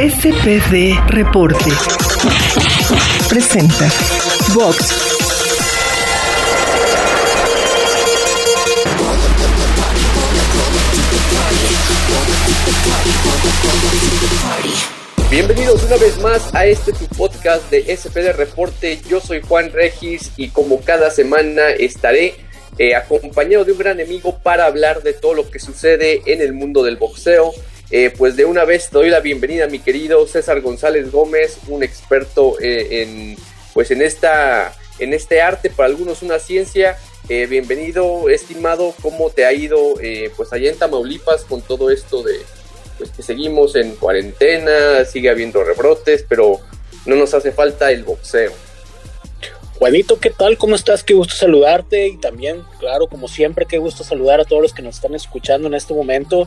SPD Reporte. Presenta Vox. Bienvenidos una vez más a este tu podcast de SPD Reporte. Yo soy Juan Regis y como cada semana estaré eh, acompañado de un gran amigo para hablar de todo lo que sucede en el mundo del boxeo. Eh, pues de una vez te doy la bienvenida a mi querido César González Gómez, un experto eh, en, pues en, esta, en este arte, para algunos una ciencia. bienvenido, estimado, ¿cómo te ha ido pues allá en Tamaulipas con todo esto de pues que seguimos en cuarentena, sigue habiendo rebrotes, pero no nos hace falta el boxeo? Juanito, ¿qué tal? ¿Cómo estás? Qué gusto saludarte y también, claro, como siempre, qué gusto saludar a todos los que nos están escuchando en este momento.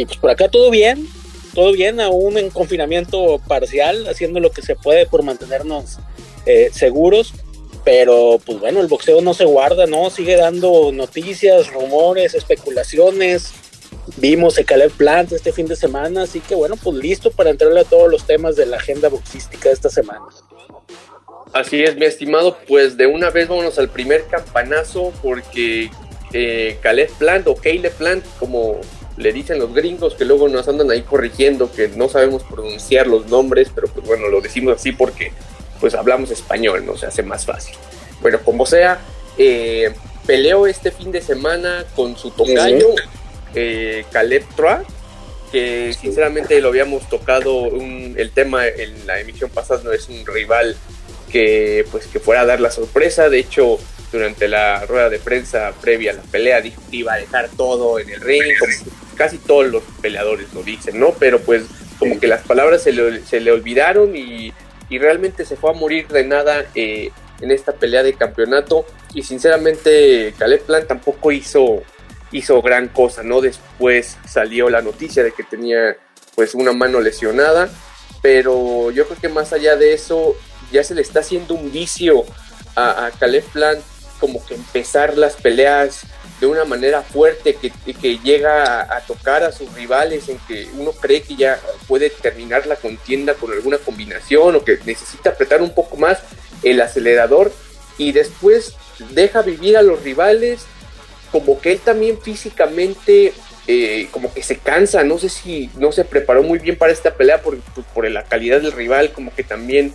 Y pues por acá todo bien, todo bien, aún en confinamiento parcial, haciendo lo que se puede por mantenernos eh, seguros. Pero pues bueno, el boxeo no se guarda, ¿no? Sigue dando noticias, rumores, especulaciones. Vimos el Caleb Plant este fin de semana, así que bueno, pues listo para entrarle a todos los temas de la agenda boxística de esta semana. Así es, mi estimado, pues de una vez vámonos al primer campanazo porque eh, Caleb Plant o Caleb Plant, como le dicen los gringos que luego nos andan ahí corrigiendo que no sabemos pronunciar los nombres, pero pues bueno, lo decimos así porque pues hablamos español, no se hace más fácil. Bueno, como sea, eh, peleó este fin de semana con su tocayo, eh, Caleb Troa, que sinceramente lo habíamos tocado el tema en la emisión pasada, no es un rival que pues que fuera a dar la sorpresa. De hecho, durante la rueda de prensa previa a la pelea dijo que iba a dejar todo en el ring, como casi todos los peleadores lo dicen, ¿no? Pero pues como que las palabras se le, se le olvidaron y, y, realmente se fue a morir de nada eh, en esta pelea de campeonato. Y sinceramente Caleb Plan tampoco hizo, hizo gran cosa, ¿no? Después salió la noticia de que tenía pues una mano lesionada, pero yo creo que más allá de eso, ya se le está haciendo un vicio a, a Caleb Plant como que empezar las peleas de una manera fuerte que, que llega a, tocar a sus rivales en que uno cree que ya puede terminar la contienda con alguna combinación o que necesita apretar un poco más el acelerador y después deja vivir a los rivales como que él también físicamente eh, como que se cansa, no sé si no se preparó muy bien para esta pelea por, por la calidad del rival, como que también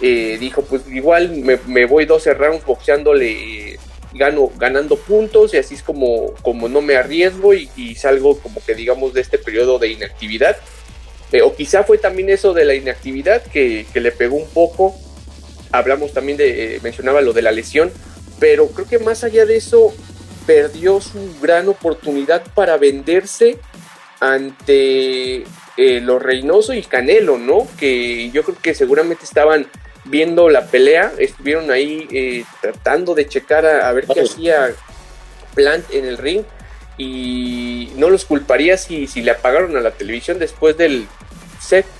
eh, dijo, pues igual me, voy 12 rounds boxeándole, gano, ganando puntos y así es como, como no me arriesgo y, salgo como que digamos de este periodo de inactividad. Eh, o quizá fue también eso de la inactividad que, le pegó un poco. Hablamos también de, eh, mencionaba lo de la lesión, pero creo que más allá de eso, perdió su gran oportunidad para venderse ante los Reynoso y Canelo, ¿no? Que yo creo que seguramente estaban viendo la pelea, estuvieron ahí eh, tratando de checar a, ver qué hacía Plant en el ring y no los culparía si, si le apagaron a la televisión después del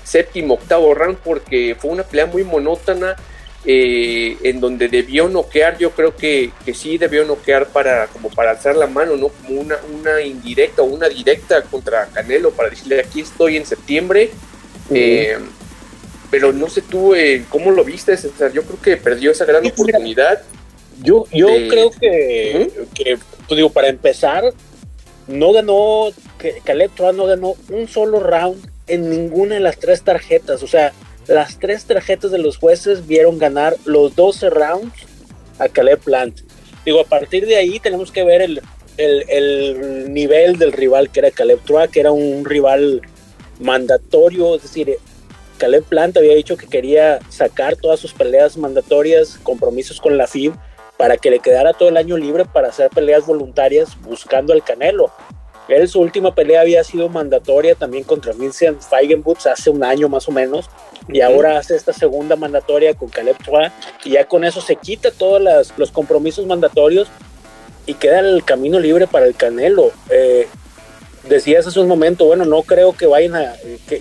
séptimo, octavo round porque fue una pelea muy monótona eh, en donde debió noquear, yo creo que, que, sí debió noquear para como para alzar la mano, ¿no? Como una, una indirecta o una directa contra Canelo para decirle aquí estoy en septiembre pero no sé tú eh, cómo lo viste, César. Yo creo que perdió esa gran oportunidad. Yo, yo creo que, pues digo, para empezar, no ganó, que Caleb no ganó un solo round en ninguna de las tres tarjetas. O sea, las tres tarjetas de los jueces vieron ganar los 12 rounds a Caleb Plant. Digo, a partir de ahí tenemos que ver el, el, el nivel del rival que era Caleb Troa, que era un rival mandatorio, es decir, Caleb Plant había dicho que quería sacar todas sus peleas mandatorias, compromisos con la FIB, para que le quedara todo el año libre para hacer peleas voluntarias buscando al Canelo. Él su última pelea había sido mandatoria también contra Vincent Feigenbutz hace un año más o menos y ahora hace esta segunda mandatoria con Caleb Troy y ya con eso se quita todos los compromisos mandatorios y queda el camino libre para el Canelo. Eh, decías hace un momento, bueno, no creo que vayan a,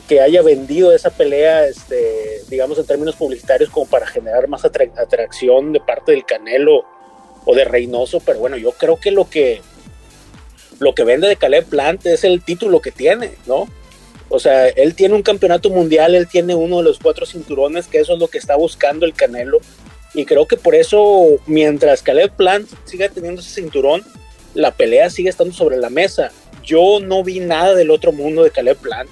que, haya vendido esa pelea, este, digamos en términos publicitarios, como para generar más atracción de parte del Canelo o de Reynoso, pero bueno, yo creo que lo que lo que vende de Caleb Plant es el título que tiene, ¿no? O sea, él tiene un campeonato mundial, él tiene uno de los cuatro cinturones, que eso es lo que está buscando el Canelo. Y creo que por eso, mientras Caleb Plant siga teniendo ese cinturón, la pelea sigue estando sobre la mesa. Yo no vi nada del otro mundo de Caleb Plant.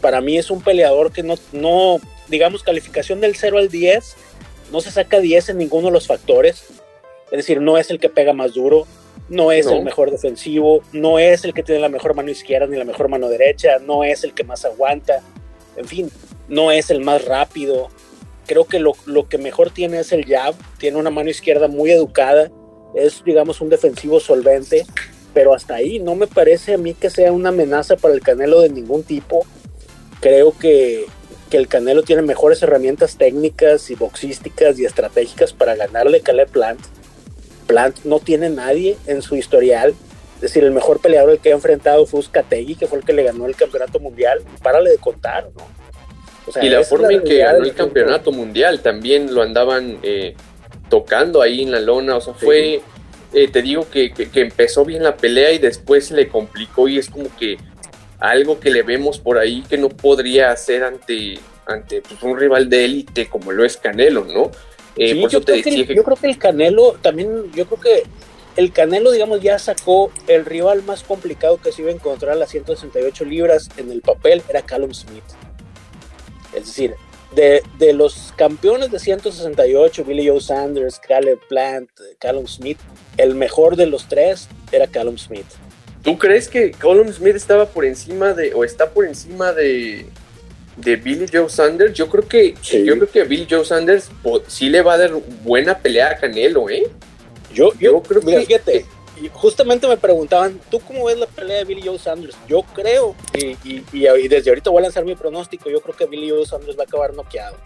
Para mí es un peleador que no, no digamos, calificación del 0 al 10, no se saca 10 en ninguno de los factores. Es decir, no es el que pega más duro, no es el mejor defensivo, no es el que tiene la mejor mano izquierda ni la mejor mano derecha, no es el que más aguanta, en fin, no es el más rápido. Creo que lo, lo que mejor tiene es el jab, tiene una mano izquierda muy educada, es digamos un defensivo solvente, pero hasta ahí no me parece a mí que sea una amenaza para el Canelo de ningún tipo. Creo que, que el Canelo tiene mejores herramientas técnicas y boxísticas y estratégicas para ganarle a Caleb Plant Plant no tiene nadie en su historial. Es decir, el mejor peleador el que ha enfrentado fue Uzcategui, que fue el que le ganó el campeonato mundial. Párale de contar, ¿no? y la forma en que ganó el campeonato mundial también lo andaban eh, tocando ahí en la lona. O sea, fue, eh, te digo que, empezó bien la pelea y después se le complicó y es como que algo que le vemos por ahí que no podría hacer ante, ante pues, un rival de élite como lo es Canelo, ¿no? Eh, yo, creo que el, yo creo que el Canelo también, yo creo que el Canelo, digamos, ya sacó el rival más complicado que se iba a encontrar a las 168 libras en el papel, era Callum Smith. Es decir, de, de, los campeones de 168, Billy Joe Sanders, Caleb Plant, Callum Smith, el mejor de los tres era Callum Smith. ¿Tú crees que Callum Smith estaba por encima de, o está por encima de, de Billy Joe Sanders, yo creo que yo creo que Billy Joe Sanders sí le va a dar buena pelea a Canelo, ¿eh? Yo, yo, creo que fíjate, y justamente me preguntaban, ¿tú cómo ves la pelea de Billy Joe Sanders? Yo creo, y, y, desde ahorita voy a lanzar mi pronóstico, yo creo que Billy Joe Sanders va a acabar noqueado.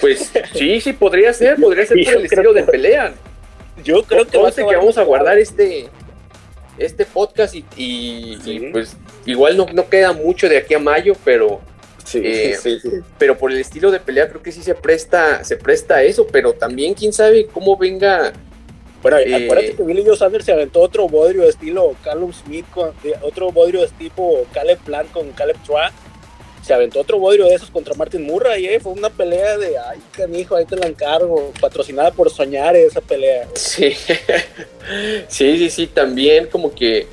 Pues sí, sí, podría ser, podría ser por el estilo de pelea. Yo creo que, que vamos a guardar este este podcast y, pues igual no, no, queda mucho de aquí a mayo, pero eh, pero por el estilo de pelea creo que sí se presta, se presta a eso, pero también quién sabe cómo venga. Bueno, eh, acuérdate que Billy Joe Sanders se aventó otro bodrio de estilo Callum Smith, con, otro bodrio de tipo Caleb Plant con Caleb Troy se aventó otro bodrio de esos contra Martin Murray, ¿eh? fue una pelea de, ay, canijo, ahí te la encargo, patrocinada por Soñar esa pelea. Sí, sí, sí, sí, también como que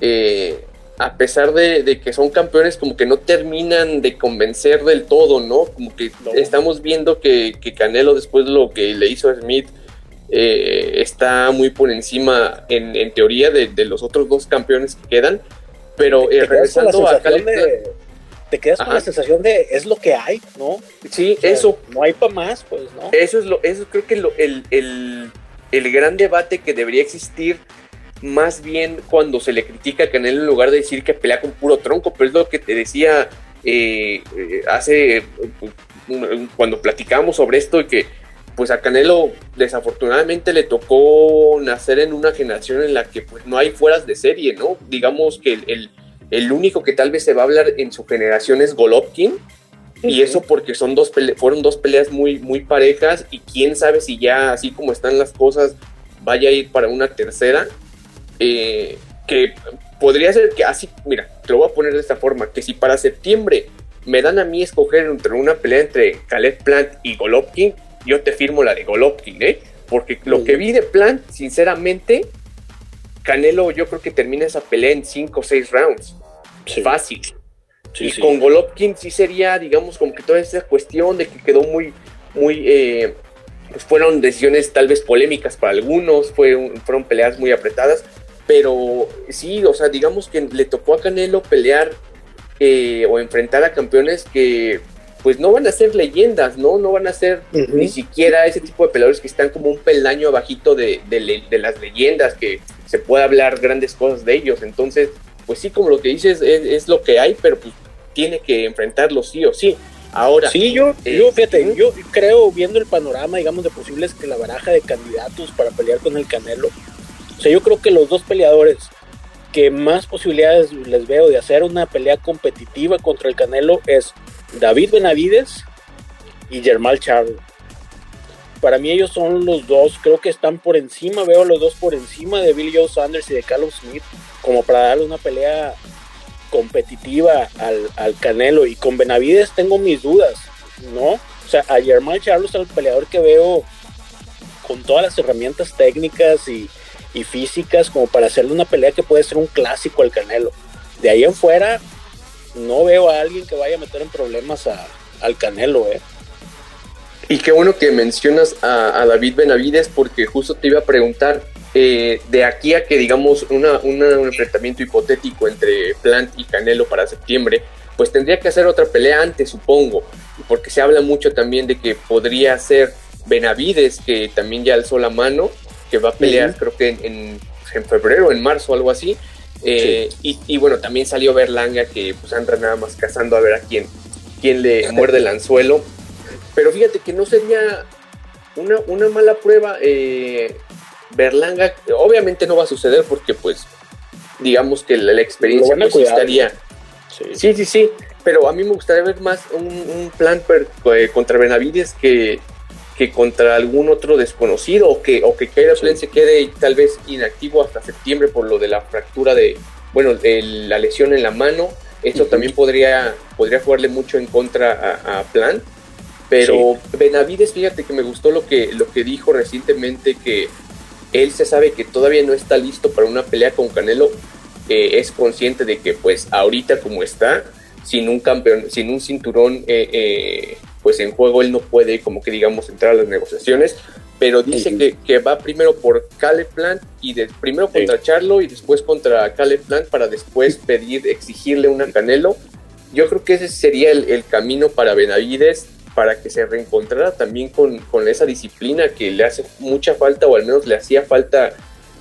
eh, a pesar de, que son campeones, como que no terminan de convencer del todo, ¿no? Como que estamos viendo que, Canelo después de lo que le hizo a Smith, eh, está muy por encima en, teoría de, los otros dos campeones que quedan, pero eh, regresando a te quedas con la sensación de es lo que hay, ¿no? Sí, eso. No hay para más, pues, ¿no? Eso es lo, eso creo que lo, el, el, el, gran debate que debería existir más bien cuando se le critica a Canelo en lugar de decir que pelea con puro tronco, pero es lo que te decía eh, hace cuando platicamos sobre esto y que pues a Canelo desafortunadamente le tocó nacer en una generación en la que pues no hay fueras de serie, ¿no? Digamos que el el único que tal vez se va a hablar en su generación es Golovkin. Y eso porque son dos fueron dos peleas muy, muy parejas y quién sabe si ya así como están las cosas vaya a ir para una tercera. Eh, que podría ser que así, mira, te lo voy a poner de esta forma, que si para septiembre me dan a mí escoger entre una pelea entre Caleb Plant y Golovkin, yo te firmo la de Golovkin, ¿eh? Porque lo que vi de Plant, sinceramente, Canelo yo creo que termina esa pelea en 5 o 6 rounds. Fácil. y con Golovkin sí sería, digamos, como que toda esa cuestión de que quedó muy, muy, eh, pues fueron decisiones tal vez polémicas para algunos, fueron peleas muy apretadas, pero sí, o sea, digamos que le tocó a Canelo pelear eh, o enfrentar a campeones que pues no van a ser leyendas, ¿no? No van a ser ni siquiera ese tipo de peleadores que están como un peldaño abajito de, las leyendas, que se puede hablar grandes cosas de ellos. Entonces, pues sí, como lo que dices, es, lo que hay, pero pues tiene que enfrentarlo sí o sí. Ahora. Sí, yo, eh, yo fíjate, yo creo, viendo el panorama, digamos, de posibles que la baraja de candidatos para pelear con el Canelo, o sea, yo creo que los dos peleadores que más posibilidades les veo de hacer una pelea competitiva contra el Canelo es David Benavides y Germán Charlo. Para mí ellos son los dos, creo que están por encima, veo los dos por encima de Billy Joe Sanders y de Carlos Smith, como para darle una pelea competitiva al, al, Canelo y con Benavides tengo mis dudas, ¿no? O sea, a Germán Charles, el peleador que veo con todas las herramientas técnicas y, y físicas como para hacerle una pelea que puede ser un clásico al Canelo. De ahí en fuera, no veo a alguien que vaya a meter en problemas a, al Canelo, ¿eh? Y qué bueno que mencionas a, David Benavides porque justo te iba a preguntar, eh, de aquí a que digamos una, un enfrentamiento hipotético entre Plant y Canelo para septiembre, pues tendría que hacer otra pelea antes, supongo, porque se habla mucho también de que podría ser Benavides, que también ya alzó la mano, que va a pelear creo que en, en, febrero, en marzo, algo así. Eh, y, bueno, también salió Berlanga, que pues anda nada más cazando a ver a quién, quién le muerde el anzuelo. Pero fíjate que no sería una, una mala prueba. Eh, Berlanga, obviamente no va a suceder porque pues digamos que la, experiencia no estaría... Sí. sí. sí, pero a mí me gustaría ver más un, plan eh, contra Benavides que, que contra algún otro desconocido o que, o que se quede tal vez inactivo hasta septiembre por lo de la fractura de, bueno, de la lesión en la mano. Eso también podría, podría jugarle mucho en contra a, Plan. Pero Benavides, fíjate que me gustó lo que, lo que dijo recientemente, que él se sabe que todavía no está listo para una pelea con Canelo. es consciente de que pues ahorita como está, sin un campeón, sin un cinturón eh, eh, pues en juego él no puede como que digamos entrar a las negociaciones, pero dice que, que, va primero por Caleb Plant y de, primero contra Charlo y después contra Caleb Plant para después pedir, exigirle una Canelo. Yo creo que ese sería el, camino para Benavides para que se reencontrara también con, con, esa disciplina que le hace mucha falta o al menos le hacía falta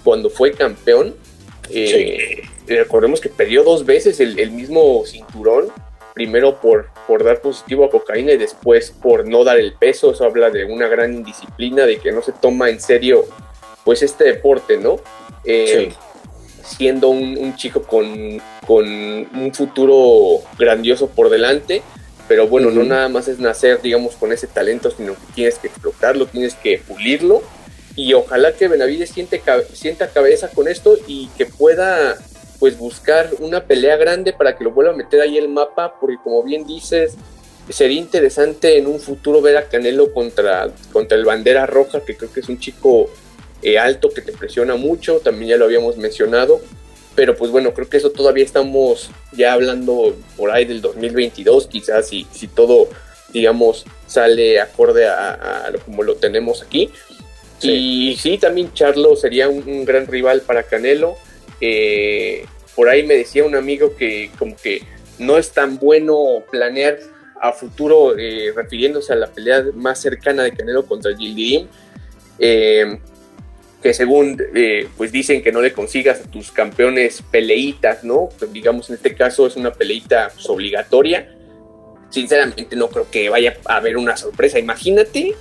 cuando fue campeón. Eh, recordemos que perdió dos veces el, el mismo cinturón primero por, por dar positivo a cocaína y después por no dar el peso. Eso habla de una gran indisciplina, de que no se toma en serio pues este deporte, ¿no? Eh, siendo un, chico con, con, un futuro grandioso por delante, pero bueno, no nada más es nacer, digamos, con ese talento, sino que tienes que explotarlo, tienes que pulirlo. Y ojalá que Benavides siente, sienta cabeza con esto y que pueda pues buscar una pelea grande para que lo vuelva a meter ahí el mapa, porque como bien dices, sería interesante en un futuro ver a Canelo contra, contra el Bandera Roja, que creo que es un chico eh, alto que te presiona mucho, también ya lo habíamos mencionado, pero pues bueno, creo que eso todavía estamos ya hablando por ahí del 2022, quizás si, si todo, digamos, sale acorde a, lo como lo tenemos aquí. Y sí, también Charlo sería un gran rival para Canelo. Eh, por ahí me decía un amigo que como que no es tan bueno planear a futuro, eh, refiriéndose a la pelea más cercana de Canelo contra Gildirim, eh, que según pues dicen que no le consigas a tus campeones peleitas, ¿no? Pues, digamos en este caso es una peleita pues, obligatoria. Sinceramente no creo que vaya a haber una sorpresa, imagínate.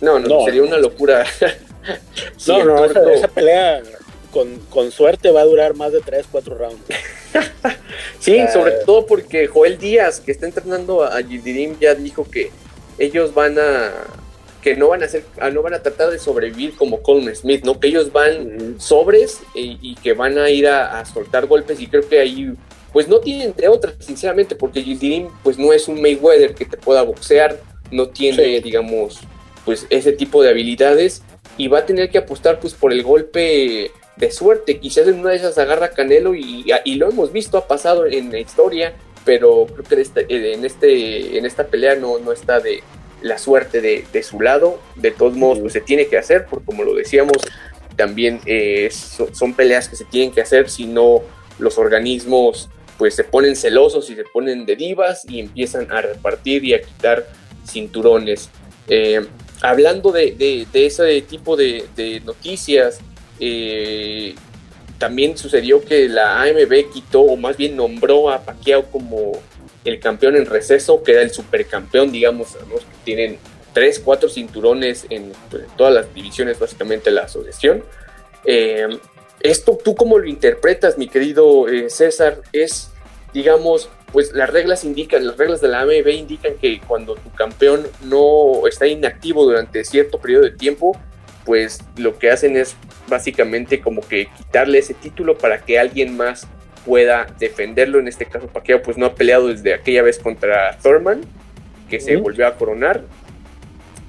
No, no, sería una locura. no, no, esa pelea con, suerte va a durar más de 3, 4 rounds. sí, sobre todo porque Joel Díaz, que está entrenando a Gildirim, ya dijo que ellos van a que no van a hacer, ah, no van a tratar de sobrevivir como Coleman Smith, ¿no? Que ellos van sobres y, que van a ir a, soltar golpes y creo que ahí pues no tienen de otras, sinceramente, porque Gildirim pues no es un Mayweather que te pueda boxear, no tiene, digamos, pues ese tipo de habilidades y va a tener que apostar pues por el golpe de suerte. Quizás en una de esas agarra Canelo y, y lo hemos visto, ha pasado en la historia, pero creo que este, en, este, en esta pelea no, no está de la suerte de, su lado. De todos modos, pues se tiene que hacer, porque como lo decíamos, también eh, son, peleas que se tienen que hacer, si no los organismos pues se ponen celosos y se ponen de divas y empiezan a repartir y a quitar cinturones. Eh, hablando de, de, ese tipo de, de noticias, eh, también sucedió que la AMB quitó, o más bien nombró a Pacquiao como el campeón en receso, que era el supercampeón, digamos, que tienen tres, cuatro cinturones en, pues, todas las divisiones, básicamente la asociación. Eh, esto, ¿tú cómo lo interpretas, mi querido eh, César? Es, digamos, pues las reglas indican, las reglas de la AMB indican que cuando tu campeón no está inactivo durante cierto periodo de tiempo, pues lo que hacen es básicamente como que quitarle ese título para que alguien más pueda defenderlo. En este caso, Pacquiao pues no ha peleado desde aquella vez contra Thurman, que se volvió a coronar.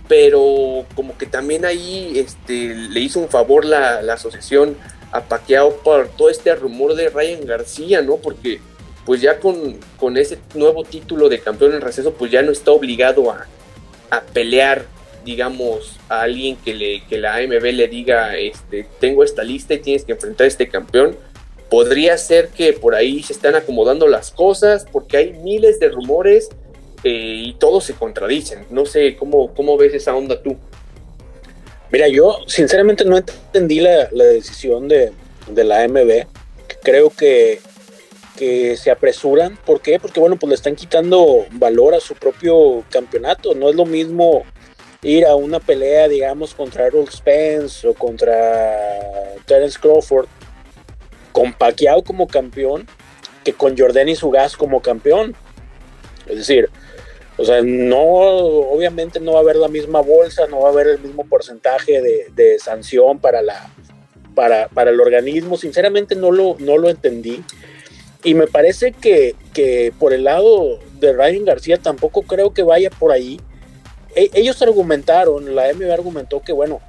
Pero como que también ahí este, le hizo un favor la, asociación a Pacquiao por todo este rumor de Ryan García, ¿no? Porque pues ya con, con ese nuevo título de campeón en receso, pues ya no está obligado a, a pelear digamos, a alguien que, le, que la AMB le diga, este, tengo esta lista y tienes que enfrentar a este campeón, podría ser que por ahí se están acomodando las cosas, porque hay miles de rumores eh, y todos se contradicen. No sé, ¿cómo, cómo ves esa onda tú? Mira, yo sinceramente no entendí la, decisión de, de, la AMB. Creo que, que se apresuran. ¿Por qué? Porque, bueno, pues le están quitando valor a su propio campeonato. No es lo mismo ir a una pelea, digamos, contra Errol Spence o contra Terence Crawford, con Pacquiao como campeón, que con Jordan su gas como campeón. Es decir, o sea, no, obviamente no va a haber la misma bolsa, no va a haber el mismo porcentaje de, sanción para, la, para, para, el organismo. Sinceramente no lo, no lo entendí. Y me parece que, que por el lado de Ryan García tampoco creo que vaya por ahí e, ellos argumentaron, la MB argumentó que bueno,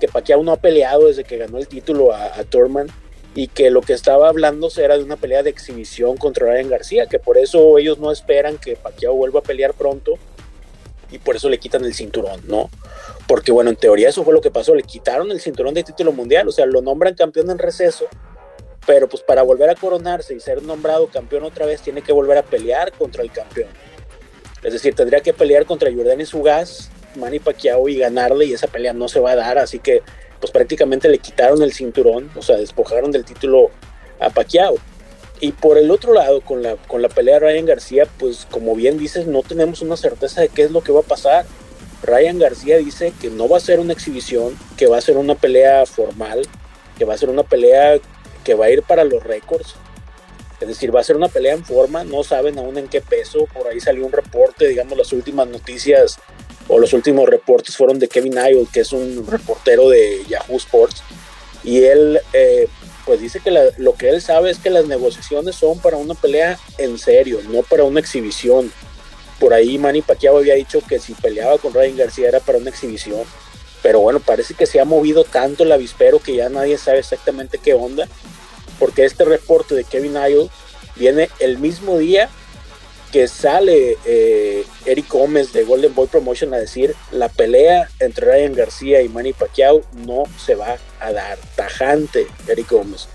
que Pacquiao no ha peleado desde que ganó el título a, Thurman y que lo que estaba hablando era de una pelea de exhibición contra Ryan García, que por eso ellos no esperan que Pacquiao vuelva a pelear pronto y por eso le quitan el cinturón, ¿no? Porque bueno, en teoría eso fue lo que pasó, le quitaron el cinturón de título mundial, o sea, lo nombran campeón en receso, pero pues para volver a coronarse y ser nombrado campeón otra vez tiene que volver a pelear contra el campeón. Es decir, tendría que pelear contra Jordan y Sugas, Manny Pacquiao y ganarle y esa pelea no se va a dar, así que pues prácticamente le quitaron el cinturón, o sea, despojaron del título a Pacquiao. Y por el otro lado, con la, con la pelea de Ryan García, pues como bien dices, no tenemos una certeza de qué es lo que va a pasar. Ryan García dice que no va a ser una exhibición, que va a ser una pelea formal, que va a ser una pelea que va a ir para los récords. Es decir, va a ser una pelea en forma, no saben aún en qué peso. Por ahí salió un reporte, digamos, las últimas noticias o los últimos reportes fueron de Kevin Isle, que es un reportero de Yahoo Sports. Y él, eh, pues dice que lo que él sabe es que las negociaciones son para una pelea en serio, no para una exhibición. Por ahí Manny Pacquiao había dicho que si peleaba con Ryan García era para una exhibición. Pero bueno, parece que se ha movido tanto el avispero que ya nadie sabe exactamente qué onda porque este reporte de Kevin Isle viene el mismo día que sale eh, Eric Gómez de Golden Boy Promotion a decir la pelea entre Ryan García y Manny Pacquiao no se va a dar. Tajante, Eric Gómez.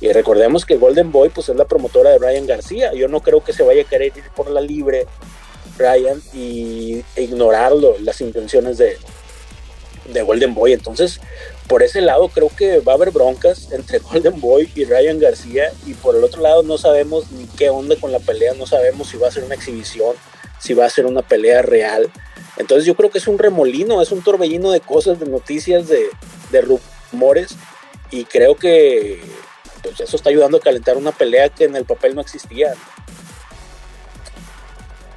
Y recordemos que Golden Boy pues es la promotora de Ryan García. Yo no creo que se vaya a querer ir por la libre Ryan y ignorarlo, las intenciones de, de Golden Boy. Entonces, por ese lado creo que va a haber broncas entre Golden Boy y Ryan García y por el otro lado no sabemos ni qué onda con la pelea, no sabemos si va a ser una exhibición, si va a ser una pelea real. Entonces yo creo que es un remolino, es un torbellino de cosas, de noticias, de, rumores y creo que pues eso está ayudando a calentar una pelea que en el papel no existía.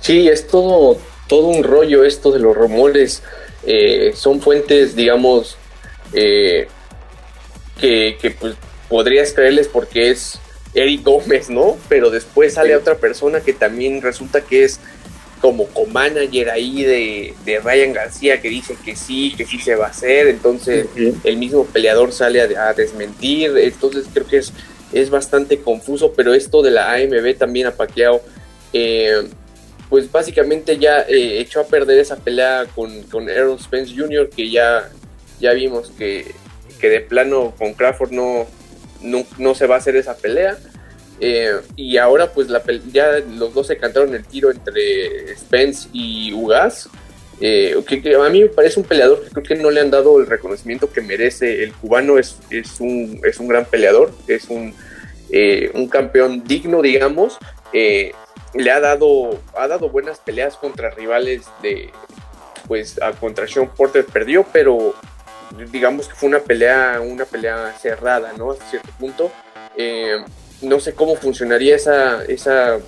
Sí, es todo, todo un rollo esto de los rumores. Eh, son fuentes, digamos, eh, que, pues podrías creerles porque es Eric Gómez, ¿no? Pero después sale otra persona que también resulta que es como co-manager ahí de, Ryan García que dice que sí, que sí se va a hacer, entonces el mismo peleador sale a, desmentir, entonces creo que es, es bastante confuso, pero esto de la AMB también a Pacquiao, eh, pues básicamente ya eh, echó a perder esa pelea con, con Aaron Spence Jr., que ya ya vimos que, de plano con Crawford no, no, se va a hacer esa pelea. Eh, y ahora pues ya los dos se cantaron el tiro entre Spence y Ugas. Eh, que, a mí me parece un peleador que creo que no le han dado el reconocimiento que merece. El cubano es, es, un, es un gran peleador, es un, eh, un campeón digno, digamos. le ha dado, ha dado buenas peleas contra rivales de, pues a, contra Sean Porter perdió, pero digamos que fue una pelea, una pelea cerrada, ¿no? Hasta cierto punto. Eh, no sé cómo funcionaría esa, esa,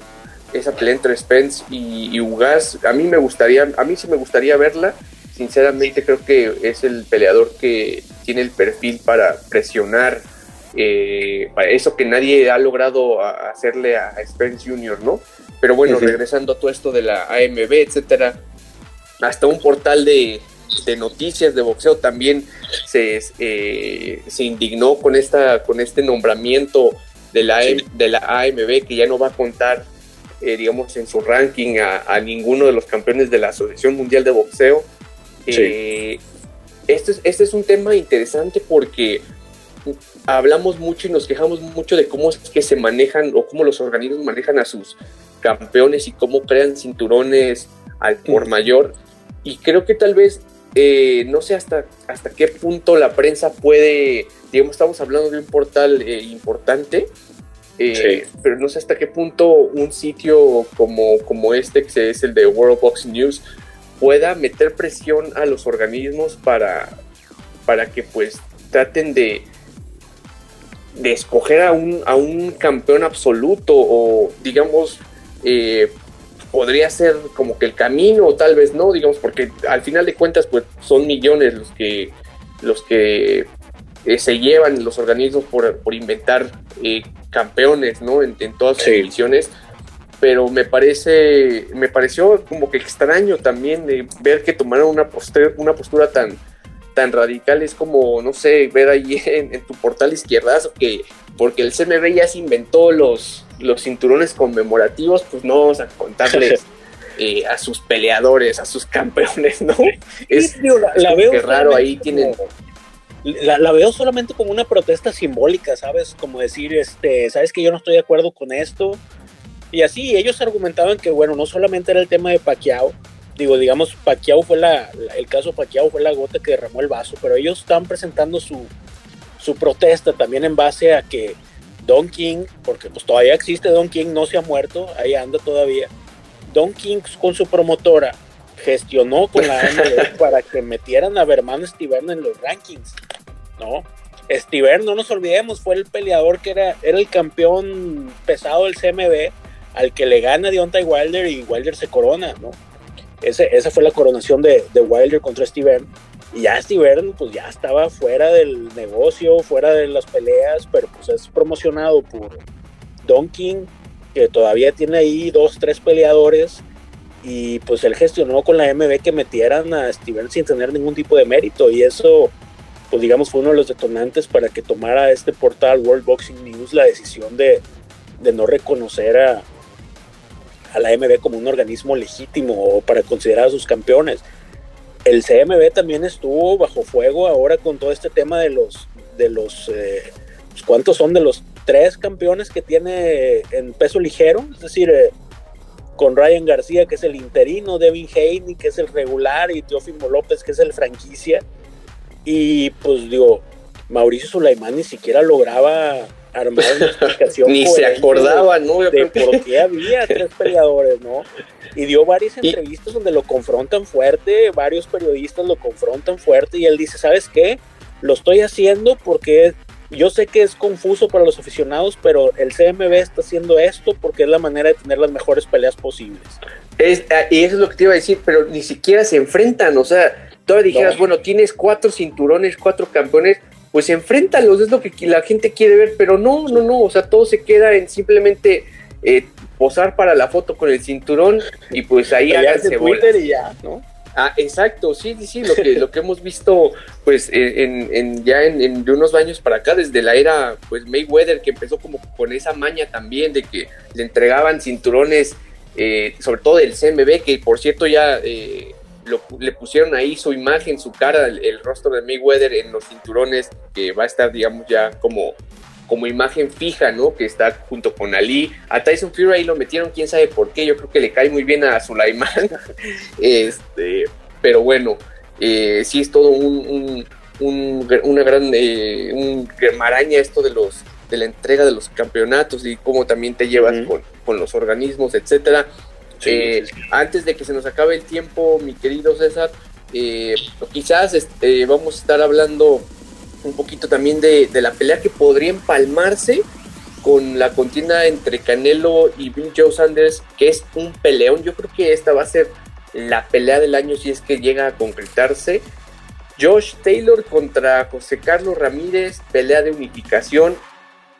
esa pelea entre Spence y, Ugas. A mí me gustaría, a mí sí me gustaría verla. Sinceramente creo que es el peleador que tiene el perfil para presionar eh, eso que nadie ha logrado hacerle a Spence Jr., ¿no? Pero bueno, regresando a todo esto de la AMB, etcétera, hasta un portal de, noticias de boxeo también se, eh, se indignó con, esta, con este nombramiento de la, de la AMB que ya no va a contar, eh, digamos, en su ranking a, ninguno de los campeones de la Asociación Mundial de Boxeo. Eh, este, es, este es un tema interesante porque hablamos mucho y nos quejamos mucho de cómo es que se manejan o cómo los organismos manejan a sus campeones y cómo crean cinturones al por mayor. Y creo que tal vez, eh, no sé hasta, hasta qué punto la prensa puede, digamos, estamos hablando de un portal eh, importante, eh, pero no sé hasta qué punto un sitio como, como este, que es el de World Box News, pueda meter presión a los organismos para, para que pues traten de, de escoger a un, a un campeón absoluto o digamos eh, podría ser como que el camino o tal vez no, digamos, porque al final de cuentas pues son millones los que los que eh, se llevan los organismos por, inventar eh, campeones, ¿no? En, todas sus ediciones pero me parece, me pareció como que extraño también de ver que tomaron una postura, una postura tan, tan radical, es como, no sé, ver ahí en, tu portal izquierdazo que porque el CMB ya se inventó los, los cinturones conmemorativos, pues no vamos a contarles eh, a sus peleadores, a sus campeones, ¿no? Es, la, veo raro ahí tienen... La, la, veo solamente como una protesta simbólica, ¿sabes? Como decir, este, ¿sabes que yo no estoy de acuerdo con esto? Y así ellos argumentaban que, bueno, no solamente era el tema de Pacquiao, digo, digamos, Pacquiao fue la, el caso Pacquiao fue la gota que derramó el vaso, pero ellos están presentando su, su protesta también en base a que Don King, porque pues todavía existe Don King, no se ha muerto, ahí anda todavía. Don King con su promotora gestionó con la AMB para que metieran a Berman Steven en los rankings, ¿no? Steven, no nos olvidemos, fue el peleador que era, era el campeón pesado del CMB al que le gana Deontay Wilder y Wilder se corona, ¿no? Ese, esa fue la coronación de, de Wilder contra Steven. Y ya Steven, pues ya estaba fuera del negocio, fuera de las peleas, pero pues es promocionado por Don King, que todavía tiene ahí dos, tres peleadores. Y pues él gestionó con la MB que metieran a Steven sin tener ningún tipo de mérito. Y eso, pues digamos, fue uno de los detonantes para que tomara este portal World Boxing News la decisión de, de no reconocer a, a la MB como un organismo legítimo para considerar a sus campeones. El CMB también estuvo bajo fuego ahora con todo este tema de los, de los, eh, pues, ¿cuántos son de los tres campeones que tiene en peso ligero? Es decir, eh, con Ryan García, que es el interino, Devin Haney, que es el regular, y Teófimo López, que es el franquicia. Y pues digo, Mauricio Sulaimán ni siquiera lograba armar una explicación. Ni se acordaba, ¿no? de por qué había tres peleadores, ¿no? Y dio varias entrevistas donde lo confrontan fuerte, varios periodistas lo confrontan fuerte y él dice, ¿sabes qué? Lo estoy haciendo porque yo sé que es confuso para los aficionados, pero el CMB está haciendo esto porque es la manera de tener las mejores peleas posibles. Es, ah, y eso es lo que te iba a decir, pero ni siquiera se enfrentan, o sea, todavía dijeras, bueno, tienes cuatro cinturones, cuatro campeones, pues enfréntalos, es lo que la gente quiere ver, pero no, no, no, o sea, todo se queda en simplemente eh, posar para la foto con el cinturón y pues ahí háganse Twitter y ya, ¿no? Ah, exacto, sí, sí, sí, lo que, lo que hemos visto, pues, en, ya en, de unos años para acá, desde la era, pues, Mayweather, que empezó como con esa maña también de que le entregaban cinturones, eh, sobre todo del CMB, que por cierto ya eh, le pusieron ahí su imagen, su cara, el, rostro de Mayweather en los cinturones, que va a estar, digamos, ya como, como imagen fija, ¿no? Que está junto con Ali. A Tyson Fury ahí lo metieron, quién sabe por qué. Yo creo que le cae muy bien a Sulaiman. este, pero bueno, eh, sí es todo un, una gran eh, un maraña esto de los de la entrega de los campeonatos y cómo también te llevas con, con los organismos, etcétera. Eh, antes de que se nos acabe el tiempo, mi querido César, eh, quizás este, vamos a estar hablando un poquito también de, la pelea que podría empalmarse con la contienda entre Canelo y Bill Joe Sanders, que es un peleón. Yo creo que esta va a ser la pelea del año si es que llega a concretarse. Josh Taylor contra José Carlos Ramírez, pelea de unificación.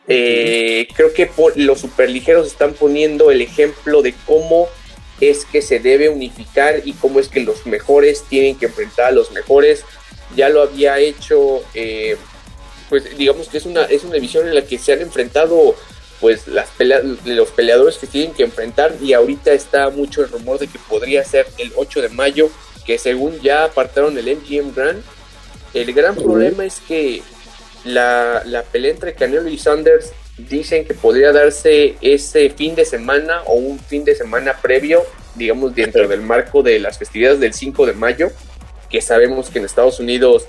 Eh, creo que los superligeros están poniendo el ejemplo de cómo es que se debe unificar y cómo es que los mejores tienen que enfrentar a los mejores. Ya lo había hecho, eh, pues digamos que es una, es una división en la que se han enfrentado pues las los peleadores que tienen que enfrentar y ahorita está mucho el rumor de que podría ser el 8 de mayo, que según ya apartaron el MGM Grand. El gran problema es que la, la pelea entre Canelo y Sanders dicen que podría darse ese fin de semana o un fin de semana previo, digamos, dentro del marco de las festividades del 5 de mayo, que sabemos que en Estados Unidos,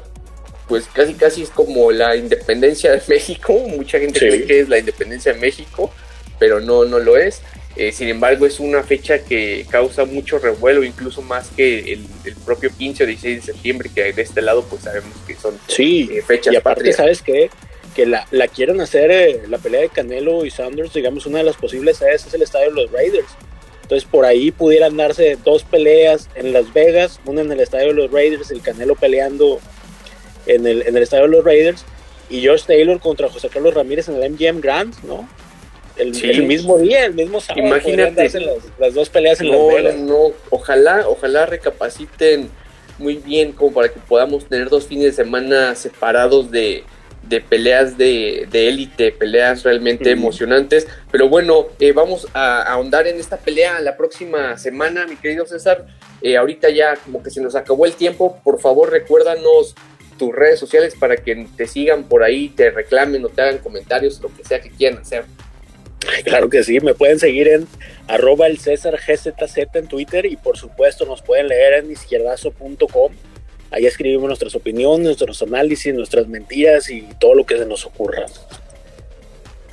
pues casi casi es como la independencia de México, mucha gente cree que es la independencia de México, pero no, no lo es. Eh, sin embargo, es una fecha que causa mucho revuelo, incluso más que el, propio 15 o 16 de septiembre, que de este lado pues sabemos que son sí. Eh, fechas. Y aparte, ¿sabes qué? Que la, la quieren hacer eh, la pelea de Canelo y Sanders, digamos, una de las posibles sedes es el estadio de los Raiders. Entonces por ahí pudieran darse dos peleas en Las Vegas, una en el estadio de los Raiders, el Canelo peleando en el, en el estadio de los Raiders, y Josh Taylor contra José Carlos Ramírez en el MGM Grand, ¿no? El, mismo día, el mismo sábado. Imagínate las, dos peleas en Las Vegas. No, ojalá, ojalá recapaciten muy bien como para que podamos tener dos fines de semana separados de, de peleas de élite, peleas realmente emocionantes. Pero bueno, eh, vamos a, ahondar en esta pelea la próxima semana, mi querido César. Eh, ahorita ya como que se nos acabó el tiempo. Por favor, recuérdanos tus redes sociales para que te sigan por ahí, te reclamen o te hagan comentarios, lo que sea que quieran hacer. Claro que sí, me pueden seguir en arroba el César GZZ en Twitter y por supuesto nos pueden leer en izquierdazo.com Ahí escribimos nuestras opiniones, nuestros análisis, nuestras mentiras y todo lo que se nos ocurra.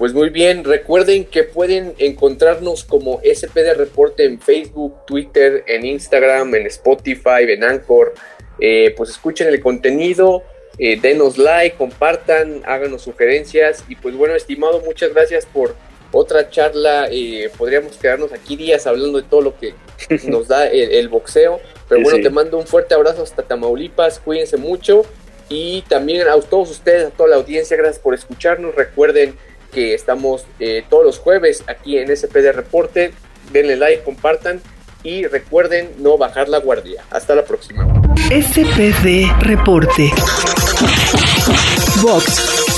Pues muy bien, recuerden que pueden encontrarnos como SPD Reporte en Facebook, Twitter, en Instagram, en Spotify, en Anchor. Eh, pues escuchen el contenido, eh, denos like, compartan, háganos sugerencias. Y pues bueno, estimado, muchas gracias por otra charla. Eh, podríamos quedarnos aquí días hablando de todo lo que nos da el boxeo. Pero bueno, te mando un fuerte abrazo hasta Tamaulipas, cuídense mucho y también a todos ustedes, a toda la audiencia, gracias por escucharnos. Recuerden que estamos eh, todos los jueves aquí en SPD Reporte. Denle like, compartan y recuerden no bajar la guardia. Hasta la próxima. SPD Reporte. Box